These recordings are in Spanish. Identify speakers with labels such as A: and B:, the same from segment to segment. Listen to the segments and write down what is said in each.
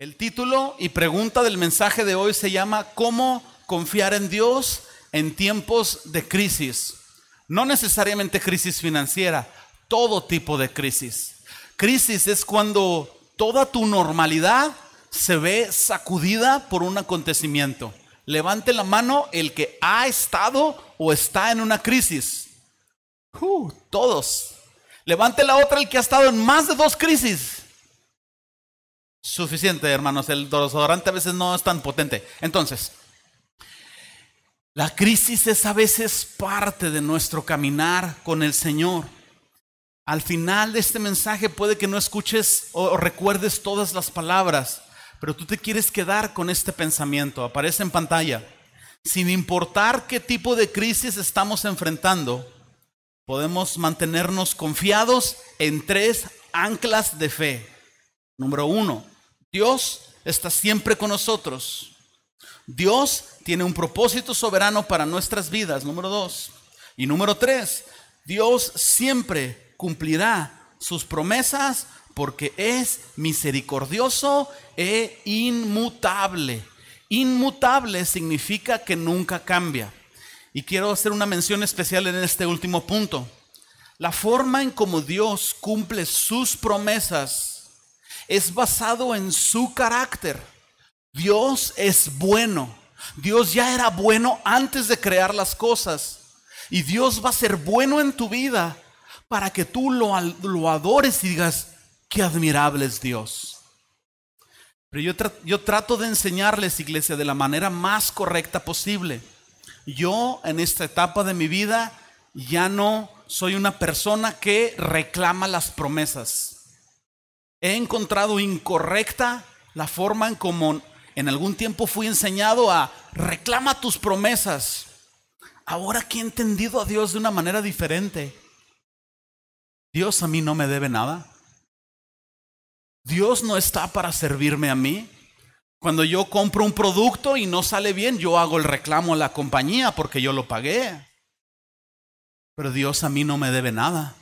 A: El título y pregunta del mensaje de hoy se llama ¿Cómo confiar en Dios en tiempos de crisis? No necesariamente crisis financiera, todo tipo de crisis. Crisis es cuando toda tu normalidad se ve sacudida por un acontecimiento. Levante la mano el que ha estado o está en una crisis. Uh, todos. Levante la otra el que ha estado en más de dos crisis. Suficiente, hermanos. El desodorante a veces no es tan potente. Entonces, la crisis es a veces parte de nuestro caminar con el Señor. Al final de este mensaje puede que no escuches o recuerdes todas las palabras, pero tú te quieres quedar con este pensamiento. Aparece en pantalla. Sin importar qué tipo de crisis estamos enfrentando, podemos mantenernos confiados en tres anclas de fe. Número uno, Dios está siempre con nosotros. Dios tiene un propósito soberano para nuestras vidas, número dos. Y número tres, Dios siempre cumplirá sus promesas porque es misericordioso e inmutable. Inmutable significa que nunca cambia. Y quiero hacer una mención especial en este último punto. La forma en como Dios cumple sus promesas es basado en su carácter. Dios es bueno. Dios ya era bueno antes de crear las cosas. Y Dios va a ser bueno en tu vida para que tú lo, lo adores y digas, qué admirable es Dios. Pero yo, yo trato de enseñarles, iglesia, de la manera más correcta posible. Yo en esta etapa de mi vida ya no soy una persona que reclama las promesas. He encontrado incorrecta la forma en como en algún tiempo fui enseñado a reclama tus promesas. Ahora que he entendido a Dios de una manera diferente, Dios a mí no me debe nada. Dios no está para servirme a mí. Cuando yo compro un producto y no sale bien, yo hago el reclamo a la compañía porque yo lo pagué. Pero Dios a mí no me debe nada.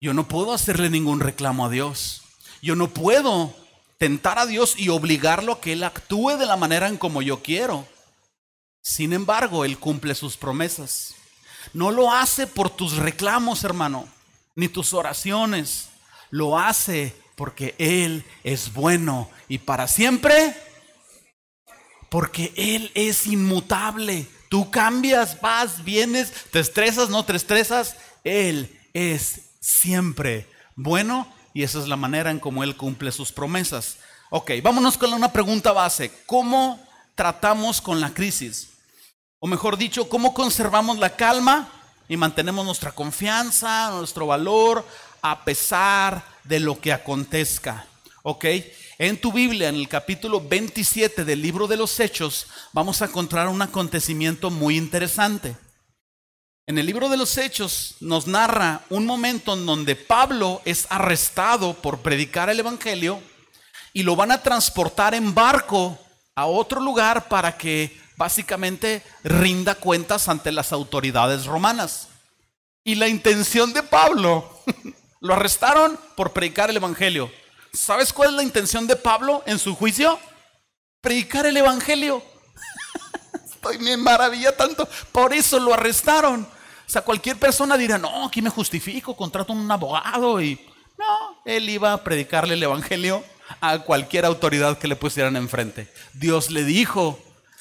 A: Yo no puedo hacerle ningún reclamo a Dios. Yo no puedo tentar a Dios y obligarlo a que Él actúe de la manera en como yo quiero. Sin embargo, Él cumple sus promesas. No lo hace por tus reclamos, hermano, ni tus oraciones. Lo hace porque Él es bueno y para siempre, porque Él es inmutable. Tú cambias, vas, vienes, te estresas, no te estresas. Él es siempre bueno y esa es la manera en cómo Él cumple sus promesas. Ok, vámonos con una pregunta base. ¿Cómo tratamos con la crisis? O mejor dicho, ¿cómo conservamos la calma y mantenemos nuestra confianza, nuestro valor, a pesar de lo que acontezca. ¿Ok? En tu Biblia, en el capítulo 27 del libro de los Hechos, vamos a encontrar un acontecimiento muy interesante. En el libro de los Hechos nos narra un momento en donde Pablo es arrestado por predicar el Evangelio y lo van a transportar en barco a otro lugar para que básicamente rinda cuentas ante las autoridades romanas. Y la intención de Pablo Lo arrestaron por predicar el Evangelio. ¿Sabes cuál es la intención de Pablo en su juicio? Predicar el Evangelio. Estoy me maravilla tanto. Por eso lo arrestaron. O sea, cualquier persona dirá, no, aquí me justifico, contrato un abogado y... No, él iba a predicarle el Evangelio a cualquier autoridad que le pusieran enfrente. Dios le dijo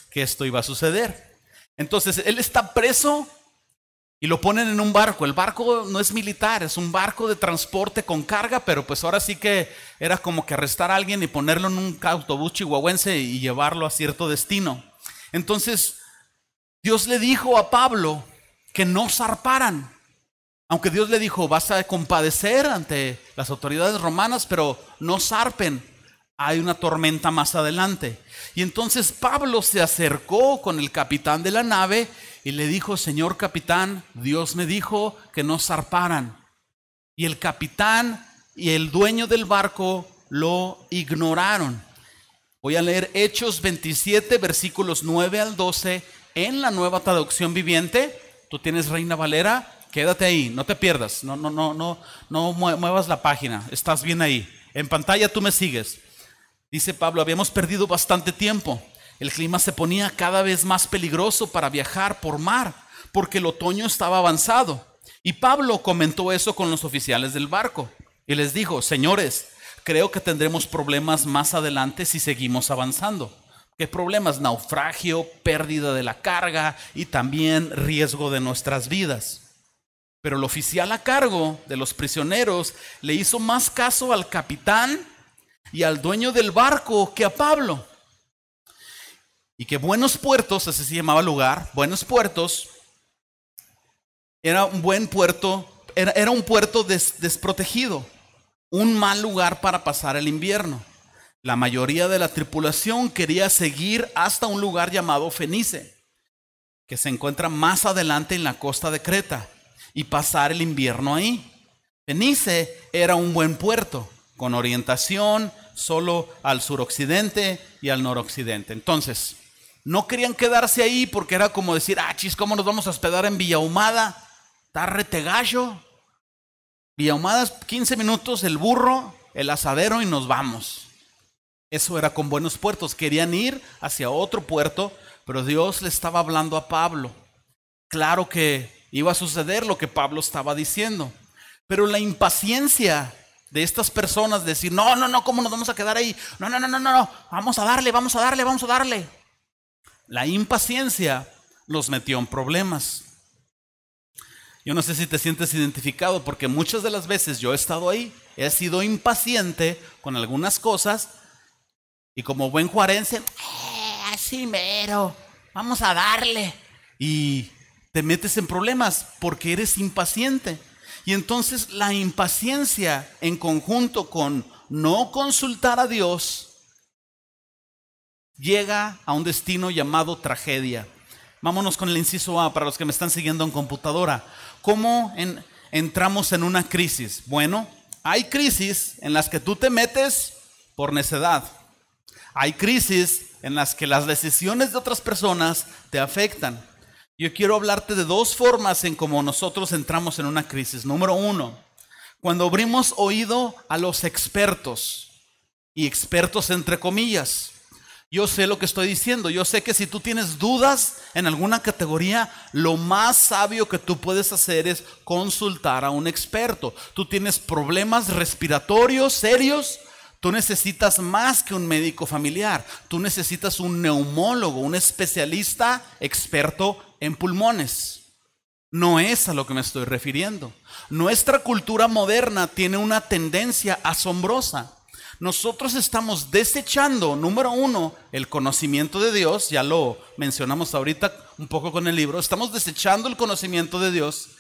A: que esto iba a suceder. Entonces, él está preso y lo ponen en un barco. El barco no es militar, es un barco de transporte con carga, pero pues ahora sí que era como que arrestar a alguien y ponerlo en un autobús chihuahuense y llevarlo a cierto destino. Entonces, Dios le dijo a Pablo que no zarparan. Aunque Dios le dijo, vas a compadecer ante las autoridades romanas, pero no zarpen. Hay una tormenta más adelante. Y entonces Pablo se acercó con el capitán de la nave y le dijo, Señor capitán, Dios me dijo que no zarparan. Y el capitán y el dueño del barco lo ignoraron. Voy a leer Hechos 27, versículos 9 al 12 en la nueva traducción viviente. Tú tienes Reina Valera, quédate ahí, no te pierdas, no, no, no, no, no muevas la página, estás bien ahí. En pantalla tú me sigues. Dice Pablo, habíamos perdido bastante tiempo. El clima se ponía cada vez más peligroso para viajar por mar, porque el otoño estaba avanzado. Y Pablo comentó eso con los oficiales del barco y les dijo, señores, creo que tendremos problemas más adelante si seguimos avanzando. ¿Qué problemas? Naufragio, pérdida de la carga y también riesgo de nuestras vidas. Pero el oficial a cargo de los prisioneros le hizo más caso al capitán y al dueño del barco que a Pablo. Y que Buenos Puertos, así se llamaba el lugar, Buenos Puertos, era un buen puerto, era, un puerto desprotegido, un mal lugar para pasar el invierno. La mayoría de la tripulación quería seguir hasta un lugar llamado Fenice, que se encuentra más adelante en la costa de Creta, y pasar el invierno ahí. Fenice era un buen puerto, con orientación solo al suroccidente y al noroccidente. Entonces, no querían quedarse ahí porque era como decir, ah, chis, ¿cómo nos vamos a hospedar en Villahumada? Está retegallo. Villahumada 15 minutos, el burro, el asadero y nos vamos. Eso era con buenos puertos. Querían ir hacia otro puerto, pero Dios le estaba hablando a Pablo. Claro que iba a suceder lo que Pablo estaba diciendo. Pero la impaciencia de estas personas de decir, no, no, no, ¿cómo nos vamos a quedar ahí? No, no, no, no, no, vamos a darle, vamos a darle, vamos a darle. La impaciencia los metió en problemas. Yo no sé si te sientes identificado porque muchas de las veces yo he estado ahí, he sido impaciente con algunas cosas y como buen juarense, eh, así mero, vamos a darle. Y te metes en problemas porque eres impaciente. Y entonces la impaciencia en conjunto con no consultar a Dios llega a un destino llamado tragedia. Vámonos con el inciso A para los que me están siguiendo en computadora. ¿Cómo entramos en una crisis? Bueno, hay crisis en las que tú te metes por necedad. Hay crisis en las que las decisiones de otras personas te afectan. Yo quiero hablarte de dos formas en cómo nosotros entramos en una crisis. Número uno, cuando abrimos oído a los expertos, y expertos entre comillas. Yo sé lo que estoy diciendo. Yo sé que si tú tienes dudas en alguna categoría, lo más sabio que tú puedes hacer es consultar a un experto. Tú tienes problemas respiratorios serios. Tú necesitas más que un médico familiar. Tú necesitas un neumólogo, un especialista experto en pulmones. No es a lo que me estoy refiriendo. Nuestra cultura moderna tiene una tendencia asombrosa nosotros estamos desechando, número uno, el conocimiento de Dios, ya lo mencionamos ahorita un poco con el libro, estamos desechando el conocimiento de Dios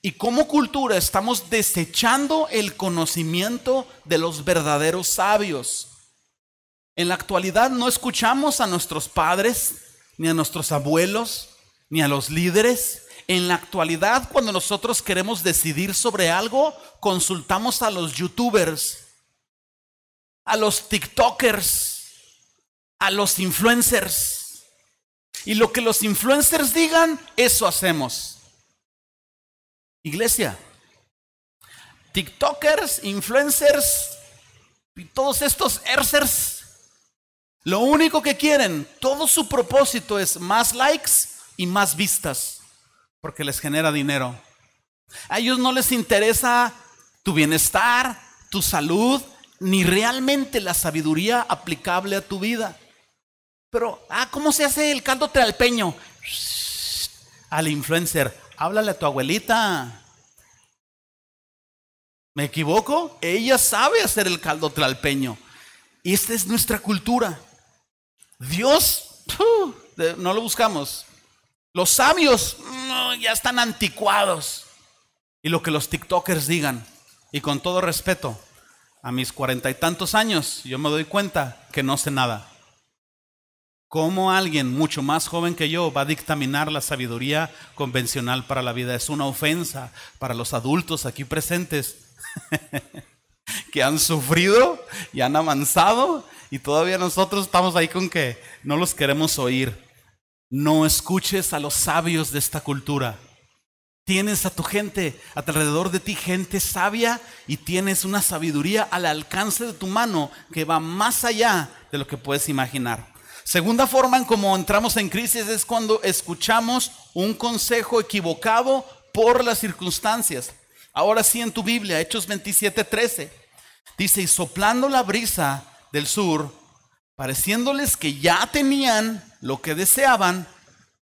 A: y como cultura estamos desechando el conocimiento de los verdaderos sabios. En la actualidad no escuchamos a nuestros padres, ni a nuestros abuelos, ni a los líderes. En la actualidad, cuando nosotros queremos decidir sobre algo, consultamos a los youtubers a los TikTokers, a los influencers. Y lo que los influencers digan, eso hacemos. Iglesia, TikTokers, influencers y todos estos ersers, lo único que quieren, todo su propósito es más likes y más vistas, porque les genera dinero. A ellos no les interesa tu bienestar, tu salud, ni realmente la sabiduría aplicable a tu vida. Pero, ah, ¿cómo se hace el caldo tralpeño? al influencer, háblale a tu abuelita. ¿Me equivoco? Ella sabe hacer el caldo tralpeño. Y esta es nuestra cultura. Dios, no lo buscamos. Los sabios ya están anticuados. Y lo que los TikTokers digan, y con todo respeto, a mis cuarenta y tantos años, yo me doy cuenta que no sé nada. ¿Cómo alguien mucho más joven que yo va a dictaminar la sabiduría convencional para la vida? Es una ofensa para los adultos aquí presentes que han sufrido y han avanzado y todavía nosotros estamos ahí con que no los queremos oír. No escuches a los sabios de esta cultura. Tienes a tu gente, a alrededor de ti, gente sabia y tienes una sabiduría al alcance de tu mano que va más allá de lo que puedes imaginar. Segunda forma en cómo entramos en crisis es cuando escuchamos un consejo equivocado por las circunstancias. Ahora sí en tu Biblia, Hechos 27:13, dice, y soplando la brisa del sur, pareciéndoles que ya tenían lo que deseaban,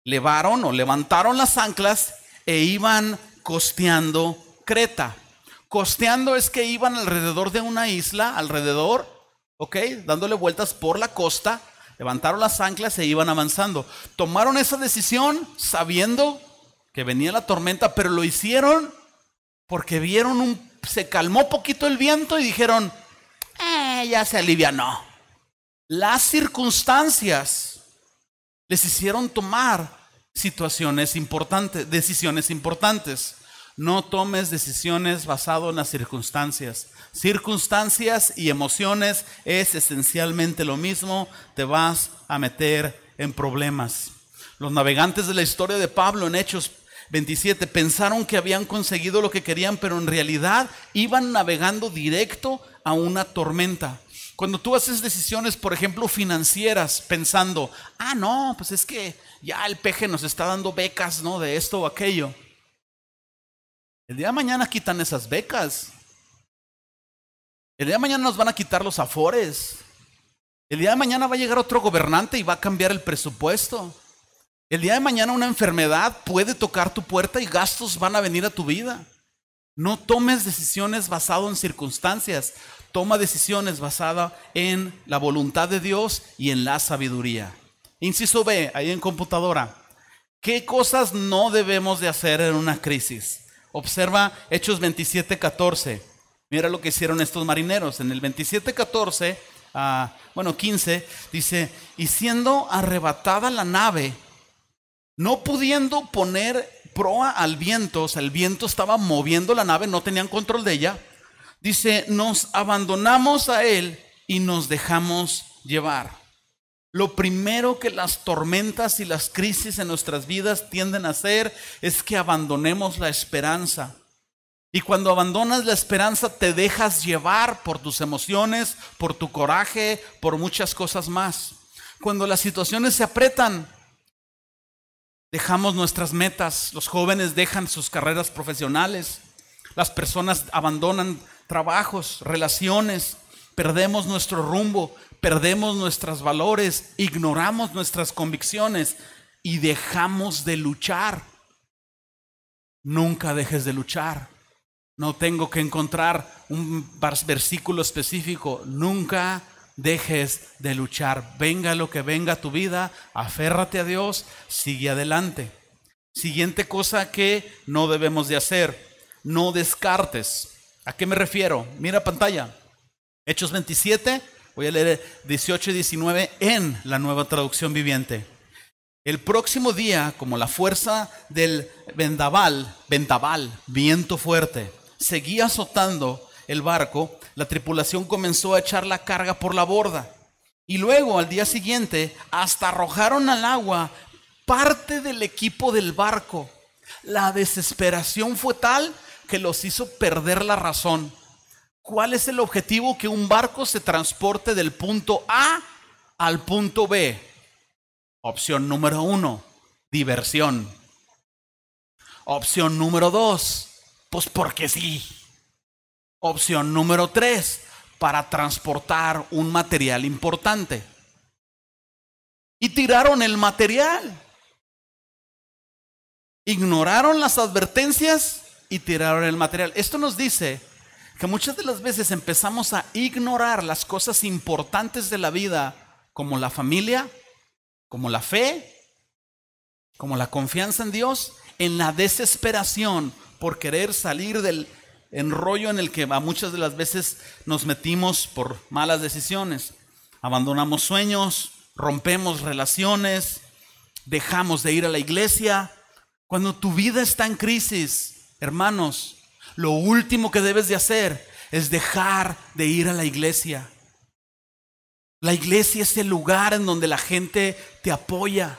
A: levaron o levantaron las anclas e iban costeando Creta. Costeando es que iban alrededor de una isla, alrededor, ¿ok? Dándole vueltas por la costa, levantaron las anclas e iban avanzando. Tomaron esa decisión sabiendo que venía la tormenta, pero lo hicieron porque vieron un, se calmó poquito el viento y dijeron, eh, ya se alivianó. Las circunstancias les hicieron tomar situaciones importantes, decisiones importantes. No tomes decisiones basado en las circunstancias. Circunstancias y emociones es esencialmente lo mismo. Te vas a meter en problemas. Los navegantes de la historia de Pablo en Hechos 27 pensaron que habían conseguido lo que querían, pero en realidad iban navegando directo a una tormenta. Cuando tú haces decisiones, por ejemplo, financieras, pensando, ah, no, pues es que ya el peje nos está dando becas, ¿no? De esto o aquello. El día de mañana quitan esas becas. El día de mañana nos van a quitar los afores. El día de mañana va a llegar otro gobernante y va a cambiar el presupuesto. El día de mañana una enfermedad puede tocar tu puerta y gastos van a venir a tu vida. No tomes decisiones basadas en circunstancias toma decisiones basadas en la voluntad de Dios y en la sabiduría. Inciso B, ahí en computadora. ¿Qué cosas no debemos de hacer en una crisis? Observa Hechos 27:14. Mira lo que hicieron estos marineros. En el 27:14, ah, bueno, 15, dice, y siendo arrebatada la nave, no pudiendo poner proa al viento, o sea, el viento estaba moviendo la nave, no tenían control de ella, Dice, nos abandonamos a Él y nos dejamos llevar. Lo primero que las tormentas y las crisis en nuestras vidas tienden a hacer es que abandonemos la esperanza. Y cuando abandonas la esperanza te dejas llevar por tus emociones, por tu coraje, por muchas cosas más. Cuando las situaciones se apretan, dejamos nuestras metas, los jóvenes dejan sus carreras profesionales, las personas abandonan trabajos, relaciones, perdemos nuestro rumbo, perdemos nuestros valores, ignoramos nuestras convicciones y dejamos de luchar. Nunca dejes de luchar. No tengo que encontrar un versículo específico. Nunca dejes de luchar. Venga lo que venga a tu vida, aférrate a Dios, sigue adelante. Siguiente cosa que no debemos de hacer, no descartes. ¿A qué me refiero? Mira pantalla. Hechos 27, voy a leer 18 y 19 en la nueva traducción viviente. El próximo día, como la fuerza del vendaval, vendaval, viento fuerte, seguía azotando el barco, la tripulación comenzó a echar la carga por la borda. Y luego, al día siguiente, hasta arrojaron al agua parte del equipo del barco. La desesperación fue tal que los hizo perder la razón. ¿Cuál es el objetivo? Que un barco se transporte del punto A al punto B. Opción número uno, diversión. Opción número dos, pues porque sí. Opción número tres, para transportar un material importante. Y tiraron el material. Ignoraron las advertencias y tiraron el material. Esto nos dice que muchas de las veces empezamos a ignorar las cosas importantes de la vida, como la familia, como la fe, como la confianza en Dios, en la desesperación por querer salir del enrollo en el que a muchas de las veces nos metimos por malas decisiones. Abandonamos sueños, rompemos relaciones, dejamos de ir a la iglesia. Cuando tu vida está en crisis, Hermanos, lo último que debes de hacer es dejar de ir a la iglesia. La iglesia es el lugar en donde la gente te apoya.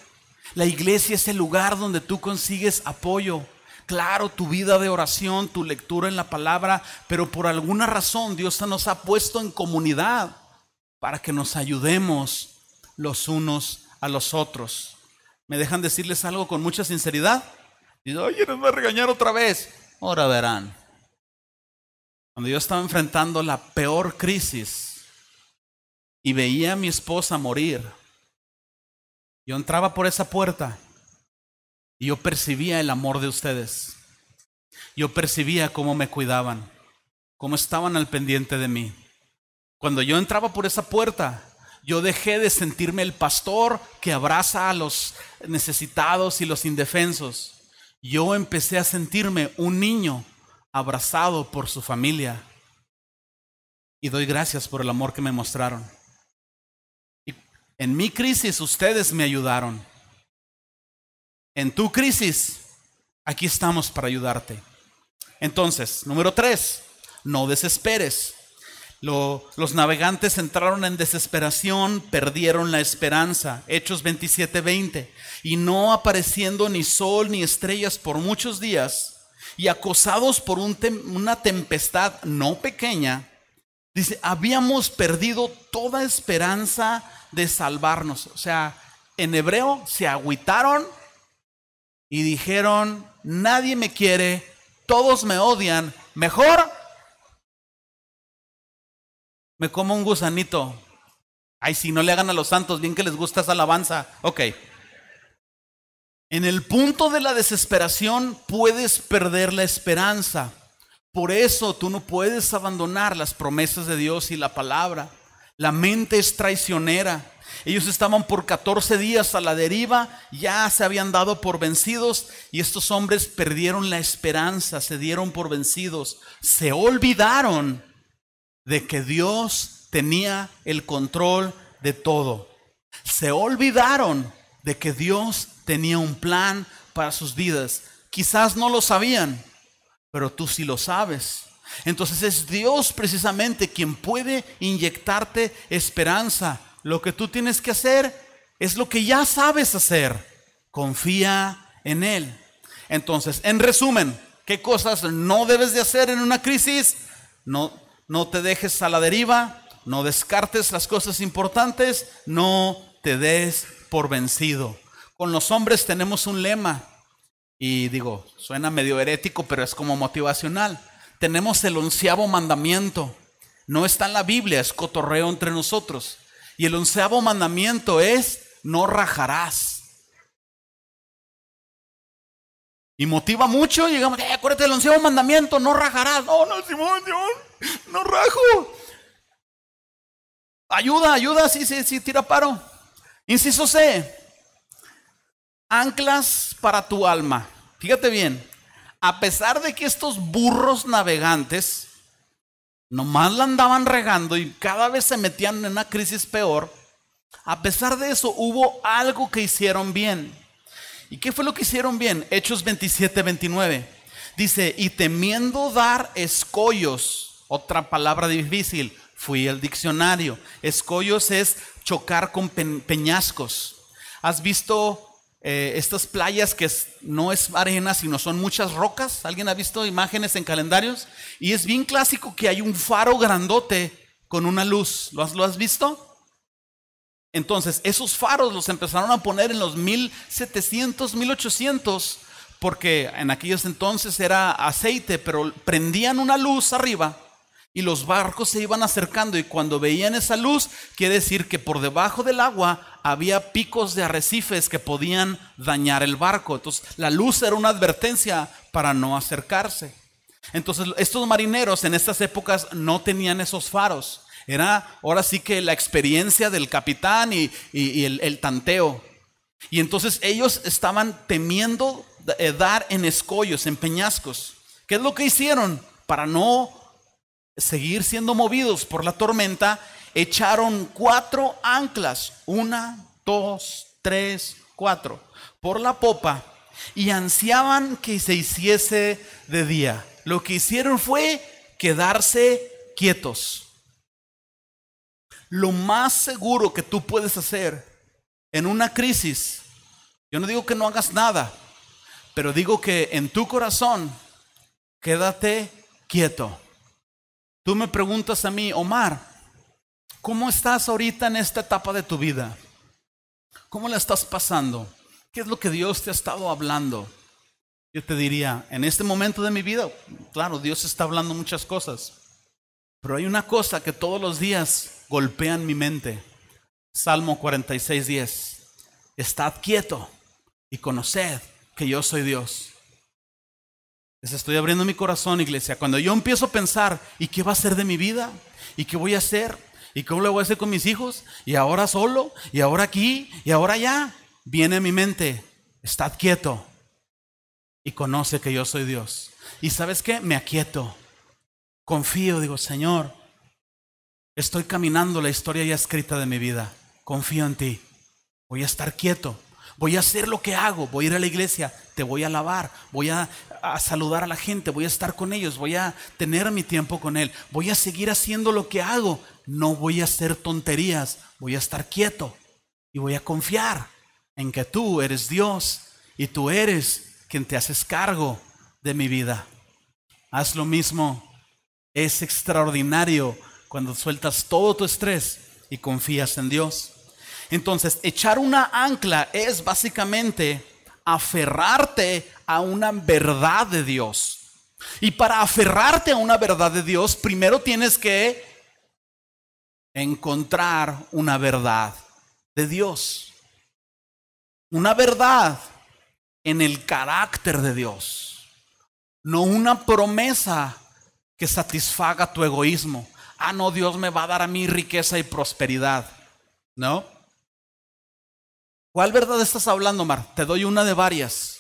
A: La iglesia es el lugar donde tú consigues apoyo. Claro, tu vida de oración, tu lectura en la palabra, pero por alguna razón Dios nos ha puesto en comunidad para que nos ayudemos los unos a los otros. ¿Me dejan decirles algo con mucha sinceridad? Y oye, nos va a regañar otra vez. Ahora verán. Cuando yo estaba enfrentando la peor crisis y veía a mi esposa morir, yo entraba por esa puerta y yo percibía el amor de ustedes. Yo percibía cómo me cuidaban, cómo estaban al pendiente de mí. Cuando yo entraba por esa puerta, yo dejé de sentirme el pastor que abraza a los necesitados y los indefensos. Yo empecé a sentirme un niño abrazado por su familia. Y doy gracias por el amor que me mostraron. en mi crisis ustedes me ayudaron. En tu crisis, aquí estamos para ayudarte. Entonces, número tres, no desesperes los navegantes entraron en desesperación, perdieron la esperanza. Hechos 27:20. Y no apareciendo ni sol ni estrellas por muchos días, y acosados por una tempestad no pequeña, dice, habíamos perdido toda esperanza de salvarnos. O sea, en hebreo se agüitaron y dijeron, nadie me quiere, todos me odian, mejor me como un gusanito. Ay, si no le hagan a los santos, bien que les gusta esa alabanza. Ok. En el punto de la desesperación puedes perder la esperanza. Por eso tú no puedes abandonar las promesas de Dios y la palabra. La mente es traicionera. Ellos estaban por 14 días a la deriva, ya se habían dado por vencidos y estos hombres perdieron la esperanza, se dieron por vencidos, se olvidaron de que Dios tenía el control de todo. Se olvidaron de que Dios tenía un plan para sus vidas. Quizás no lo sabían, pero tú sí lo sabes. Entonces es Dios precisamente quien puede inyectarte esperanza. Lo que tú tienes que hacer es lo que ya sabes hacer. Confía en Él. Entonces, en resumen, ¿qué cosas no debes de hacer en una crisis? No, no te dejes a la deriva, no descartes las cosas importantes, no te des por vencido. Con los hombres tenemos un lema, y digo, suena medio herético, pero es como motivacional. Tenemos el onceavo mandamiento. No está en la Biblia, es cotorreo entre nosotros. Y el onceavo mandamiento es, no rajarás. Y motiva mucho, y llegamos, eh, acuérdate del onceavo mandamiento, no rajarás. No, no, Simón, Simón no rajo. Ayuda, ayuda, sí, sí, sí, tira paro. Inciso C. Anclas para tu alma. Fíjate bien, a pesar de que estos burros navegantes nomás la andaban regando y cada vez se metían en una crisis peor, a pesar de eso hubo algo que hicieron bien. ¿Y qué fue lo que hicieron bien? Hechos 27, 29. Dice, y temiendo dar escollos otra palabra difícil, fui al diccionario. Escollos es chocar con peñascos. ¿Has visto eh, estas playas que no es arena, sino son muchas rocas? ¿Alguien ha visto imágenes en calendarios? Y es bien clásico que hay un faro grandote con una luz. ¿Lo has, visto? Entonces, esos faros los empezaron a poner en los 1700, 1800, porque en aquellos entonces era aceite, pero prendían una luz arriba y los barcos se iban acercando y cuando veían esa luz, quiere decir que por debajo del agua había picos de arrecifes que podían dañar el barco. Entonces la luz era una advertencia para no acercarse. Entonces estos marineros en estas épocas no tenían esos faros. Era ahora sí que la experiencia del capitán y, el, el, tanteo. Y entonces ellos estaban temiendo eh, dar en escollos, en peñascos. ¿Qué es lo que hicieron? Para no seguir siendo movidos por la tormenta, echaron cuatro anclas, una, dos, tres, cuatro, por la popa y ansiaban que se hiciese de día. Lo que hicieron fue quedarse quietos. Lo más seguro que tú puedes hacer en una crisis, yo no digo que no hagas nada, Pero digo que en tu corazón, quédate quieto. Tú me preguntas a mí, Omar, ¿cómo estás ahorita en esta etapa de tu vida? ¿Cómo la estás pasando? ¿Qué es lo que Dios te ha estado hablando? Yo te diría, en este momento de mi vida, claro, Dios está hablando muchas cosas, pero hay una cosa que todos los días golpean mi mente. Salmo 46, 10. Estad quieto y conoced que yo soy Dios. Les estoy abriendo mi corazón, iglesia. Cuando yo empiezo a pensar, ¿y qué va a ser de mi vida? ¿Y qué voy a hacer? ¿Y cómo lo voy a hacer con mis hijos? ¿Y ahora solo? ¿Y ahora aquí? ¿Y ahora allá? Viene a mi mente, estad quieto y conoce que yo soy Dios. ¿Y sabes qué? Me aquieto. Confío, digo, Señor, estoy caminando la historia ya escrita de mi vida. Confío en ti. Voy a estar quieto. Voy a hacer lo que hago. Voy a ir a la iglesia. Te voy a alabar. Voy a, a, saludar a la gente. Voy a estar con ellos. Voy a tener mi tiempo con Él. Voy a seguir haciendo lo que hago. No voy a hacer tonterías. Voy a estar quieto. Y voy a confiar en que tú eres Dios. Y tú eres quien te haces cargo de mi vida. Haz lo mismo. Es extraordinario cuando sueltas todo tu estrés y confías en Dios. Entonces, echar una ancla es básicamente aferrarte a una verdad de Dios. Y para aferrarte a una verdad de Dios, primero tienes que encontrar una verdad de Dios. Una verdad en el carácter de Dios. No una promesa que satisfaga tu egoísmo. Ah, no, Dios me va a dar a mí riqueza y prosperidad. ¿No? ¿Cuál verdad estás hablando, Mar? Te doy una de varias.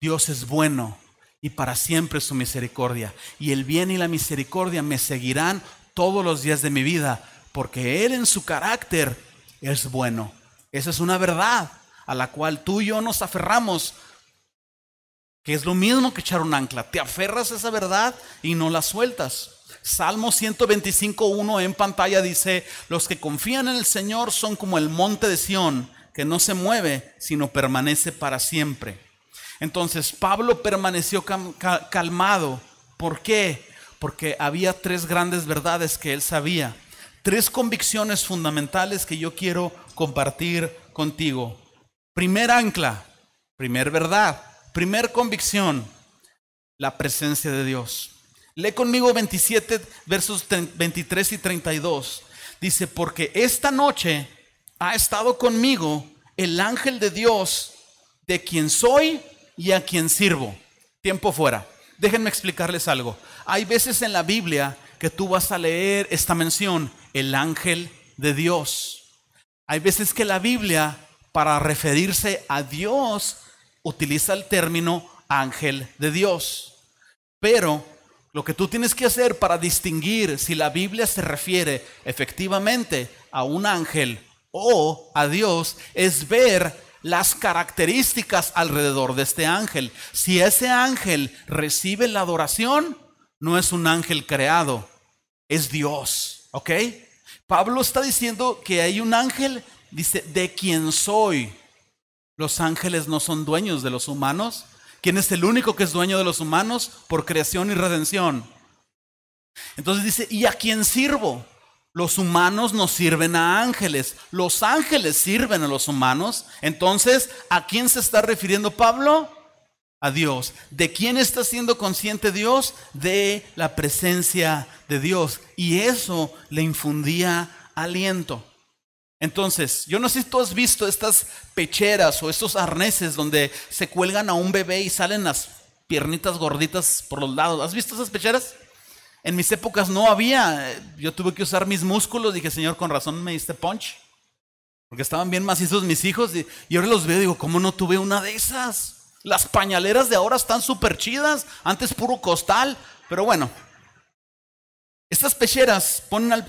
A: Dios es bueno y para siempre su misericordia. Y el bien y la misericordia me seguirán todos los días de mi vida, porque Él en su carácter es bueno. Esa es una verdad a la cual tú y yo nos aferramos, que es lo mismo que echar un ancla. Te aferras a esa verdad y no la sueltas. Salmo 125.1 en pantalla dice, los que confían en el Señor son como el monte de Sión, que no se mueve, sino permanece para siempre. Entonces Pablo permaneció calmado. ¿Por qué? Porque había tres grandes verdades que él sabía. Tres convicciones fundamentales que yo quiero compartir contigo. Primer ancla, primer verdad, primer convicción, la presencia de Dios. Lee conmigo 27 versos 23 y 32. Dice, porque esta noche ha estado conmigo el ángel de Dios, de quien soy y a quien sirvo. Tiempo fuera. Déjenme explicarles algo. Hay veces en la Biblia que tú vas a leer esta mención, el ángel de Dios. Hay veces que la Biblia, para referirse a Dios, utiliza el término ángel de Dios. Pero lo que tú tienes que hacer para distinguir si la Biblia se refiere efectivamente a un ángel o a Dios es ver las características alrededor de este ángel. Si ese ángel recibe la adoración, no es un ángel creado, es Dios. ¿Ok? Pablo está diciendo que hay un ángel, dice, de quien soy. Los ángeles no son dueños de los humanos. ¿Quién es el único que es dueño de los humanos? Por creación y redención. Entonces dice, ¿y a quién sirvo? Los humanos nos sirven a ángeles, los ángeles sirven a los humanos. Entonces, ¿a quién se está refiriendo Pablo? A Dios. ¿De quién está siendo consciente Dios? De la presencia de Dios. Y eso le infundía aliento. Entonces, yo no sé si tú has visto estas pecheras o estos arneses donde se cuelgan a un bebé y salen las piernitas gorditas por los lados. ¿Has visto esas pecheras? En mis épocas no había. Yo tuve que usar mis músculos. Dije, Señor, con razón me diste punch. Porque estaban bien macizos mis hijos. Y, ahora los veo y digo, ¿cómo no tuve una de esas? Las pañaleras de ahora están súper chidas. Antes puro costal. Pero bueno. Estas pecheras,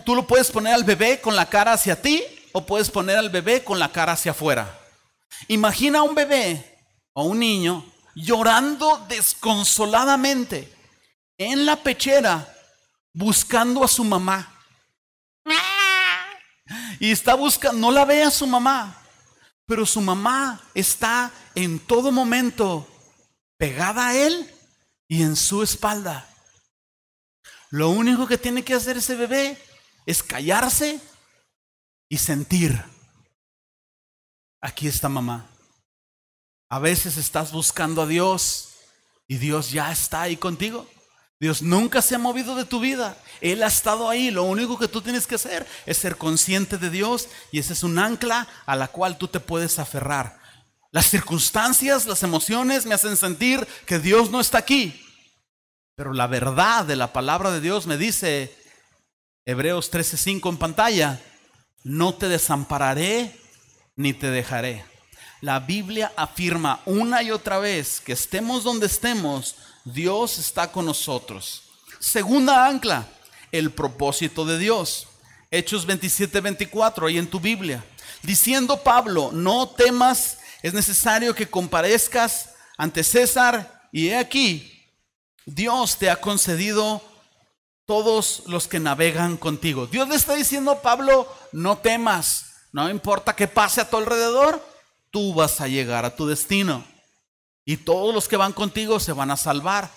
A: tú lo puedes poner al bebé con la cara hacia ti o puedes poner al bebé con la cara hacia afuera. Imagina a un bebé o un niño llorando desconsoladamente en la pechera buscando a su mamá. Y está buscando, no la ve a su mamá, pero su mamá está en todo momento pegada a Él y en su espalda. Lo único que tiene que hacer ese bebé es callarse y sentir. Aquí está mamá. A veces estás buscando a Dios y Dios ya está ahí contigo. Dios nunca se ha movido de tu vida. Él ha estado ahí. Lo único que tú tienes que hacer es ser consciente de Dios y ese es un ancla a la cual tú te puedes aferrar. Las circunstancias, las emociones me hacen sentir que Dios no está aquí. Pero la verdad de la palabra de Dios me dice, Hebreos 13:5 en pantalla, no te desampararé ni te dejaré. La Biblia afirma una y otra vez que estemos donde estemos, Dios está con nosotros. Segunda ancla, el propósito de Dios. Hechos 27, 24, ahí en tu Biblia. Diciendo Pablo, no temas, es necesario que comparezcas ante César y he aquí, Dios te ha concedido todos los que navegan contigo. Dios le está diciendo a Pablo, no temas, no importa qué pase a tu alrededor, tú vas a llegar a tu destino. Y todos los que van contigo se van a salvar.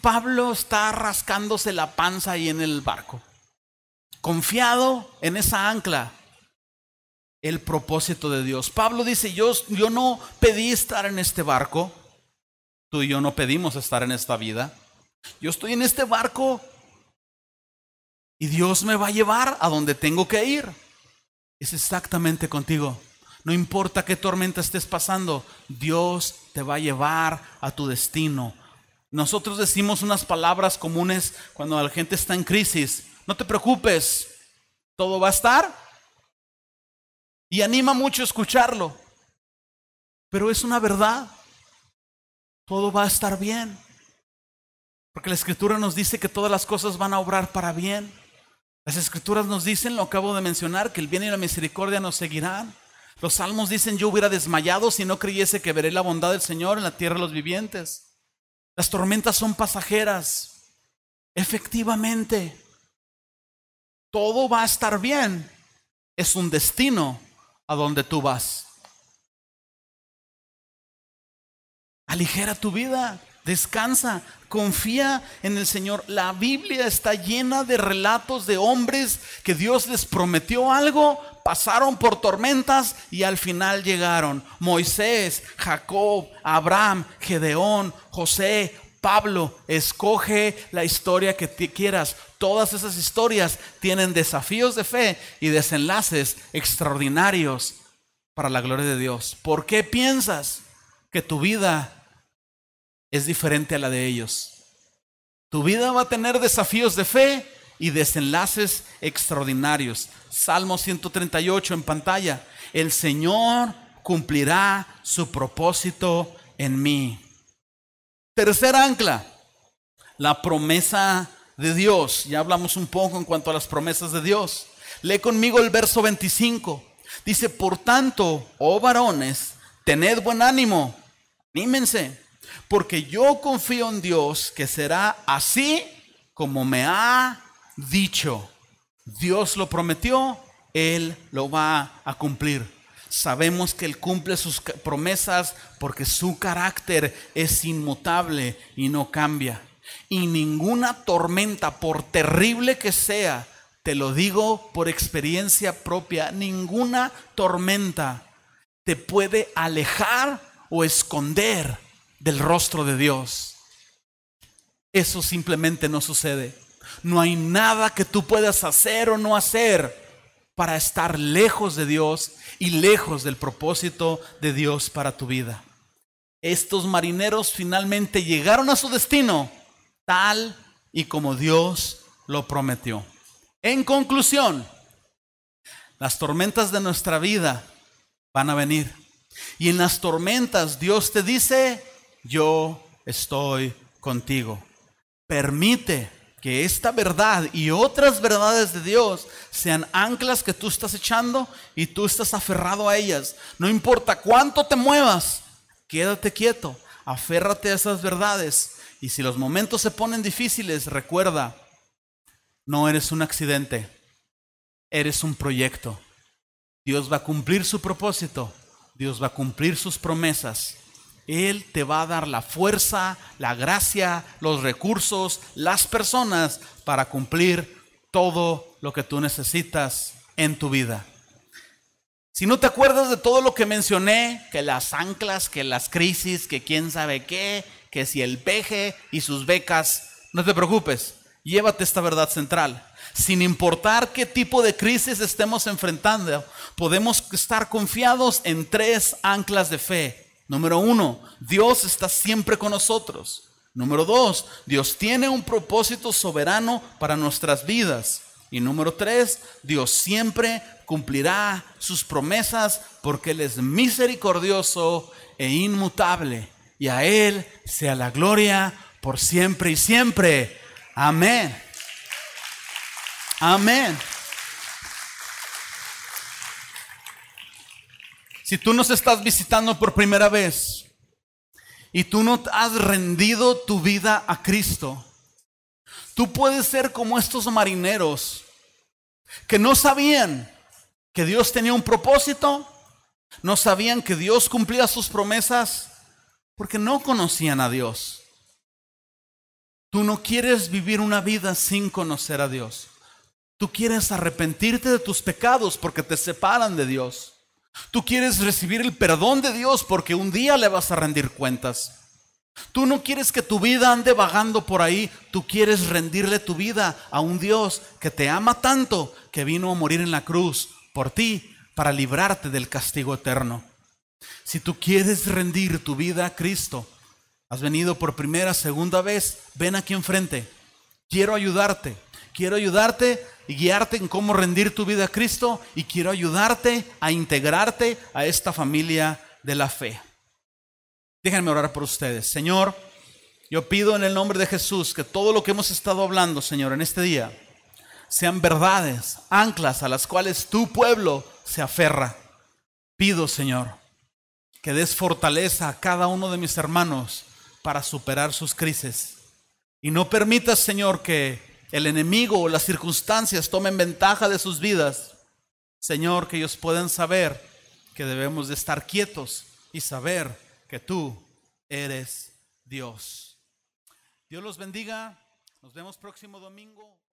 A: Pablo está rascándose la panza ahí en el barco, confiado en esa ancla, el propósito de Dios. Pablo dice, yo, yo no pedí estar en este barco, tú y yo no pedimos estar en esta vida. Yo estoy en este barco y Dios me va a llevar a donde tengo que ir. Es exactamente contigo. No importa qué tormenta estés pasando, Dios te va a llevar a tu destino. Nosotros decimos unas palabras comunes cuando la gente está en crisis. No te preocupes, todo va a estar. Y anima mucho escucharlo. Pero es una verdad. Todo va a estar bien. Porque la escritura nos dice que todas las cosas van a obrar para bien. Las escrituras nos dicen, lo acabo de mencionar, que el bien y la misericordia nos seguirán. Los salmos dicen, yo hubiera desmayado si no creyese que veré la bondad del Señor en la tierra de los vivientes. Las tormentas son pasajeras. Efectivamente, todo va a estar bien. Es un destino a donde tú vas. Aligera tu vida, descansa, confía en el Señor. La Biblia está llena de relatos de hombres que Dios les prometió algo, pasaron por tormentas y al final llegaron. Moisés, Jacob, Abraham, Gedeón, José, Pablo, escoge la historia que quieras. Todas esas historias tienen desafíos de fe y desenlaces extraordinarios para la gloria de Dios. ¿Por qué piensas que tu vida es diferente a la de ellos? Tu vida va a tener desafíos de fe y desenlaces extraordinarios. Salmo 138 en pantalla. El Señor cumplirá su propósito en mí. Tercer ancla, la promesa de Dios. Ya hablamos un poco en cuanto a las promesas de Dios. Lee conmigo el verso 25. Dice, por tanto, oh varones, tened buen ánimo, anímense, porque yo confío en Dios que será así como me ha dicho. Dios lo prometió, Él lo va a cumplir. Sabemos que Él cumple sus promesas porque su carácter es inmutable y no cambia. Y ninguna tormenta, por terrible que sea, te lo digo por experiencia propia, ninguna tormenta te puede alejar o esconder del rostro de Dios. Eso simplemente no sucede. No hay nada que tú puedas hacer o no hacer para estar lejos de Dios y lejos del propósito de Dios para tu vida. Estos marineros finalmente llegaron a su destino tal y como Dios lo prometió. En conclusión, las tormentas de nuestra vida van a venir. Y en las tormentas Dios te dice, yo estoy contigo. Permite que esta verdad y otras verdades de Dios sean anclas que tú estás echando y tú estás aferrado a ellas. No importa cuánto te muevas, quédate quieto, aférrate a esas verdades. Y si los momentos se ponen difíciles, recuerda, no eres un accidente, eres un proyecto. Dios va a cumplir su propósito, Dios va a cumplir sus promesas Él te va a dar la fuerza, la gracia, los recursos, las personas para cumplir todo lo que tú necesitas en tu vida. Si no te acuerdas de todo lo que mencioné, que las anclas, que las crisis, que quién sabe qué, que si el peje y sus becas, no te preocupes, llévate esta verdad central. Sin importar qué tipo de crisis estemos enfrentando, podemos estar confiados en tres anclas de fe. Número uno, Dios está siempre con nosotros. Número dos, Dios tiene un propósito soberano para nuestras vidas. Y número tres, Dios siempre cumplirá sus promesas porque Él es misericordioso e inmutable. Y a Él sea la gloria por siempre y siempre. Amén. Amén. Si tú nos estás visitando por primera vez y tú no has rendido tu vida a Cristo, tú puedes ser como estos marineros que no sabían que Dios tenía un propósito, no sabían que Dios cumplía sus promesas, porque no conocían a Dios. Tú no quieres vivir una vida sin conocer a Dios. Tú quieres arrepentirte de tus pecados porque te separan de Dios. Tú quieres recibir el perdón de Dios porque un día le vas a rendir cuentas. Tú no quieres que tu vida ande vagando por ahí, tú quieres rendirle tu vida a un Dios que te ama tanto que vino a morir en la cruz por ti para librarte del castigo eterno. Si tú quieres rendir tu vida a Cristo, has venido por primera, segunda vez, ven aquí enfrente. Quiero ayudarte. Quiero ayudarte y guiarte en cómo rendir tu vida a Cristo y quiero ayudarte a integrarte a esta familia de la fe. Déjenme orar por ustedes. Señor, yo pido en el nombre de Jesús que todo lo que hemos estado hablando, Señor, en este día, sean verdades, anclas a las cuales tu pueblo se aferra. Pido, Señor, que des fortaleza a cada uno de mis hermanos para superar sus crisis. Y no permitas, Señor, que el enemigo o las circunstancias tomen ventaja de sus vidas. Señor, que ellos puedan saber que debemos de estar quietos y saber que tú eres Dios. Dios los bendiga. Nos vemos próximo domingo.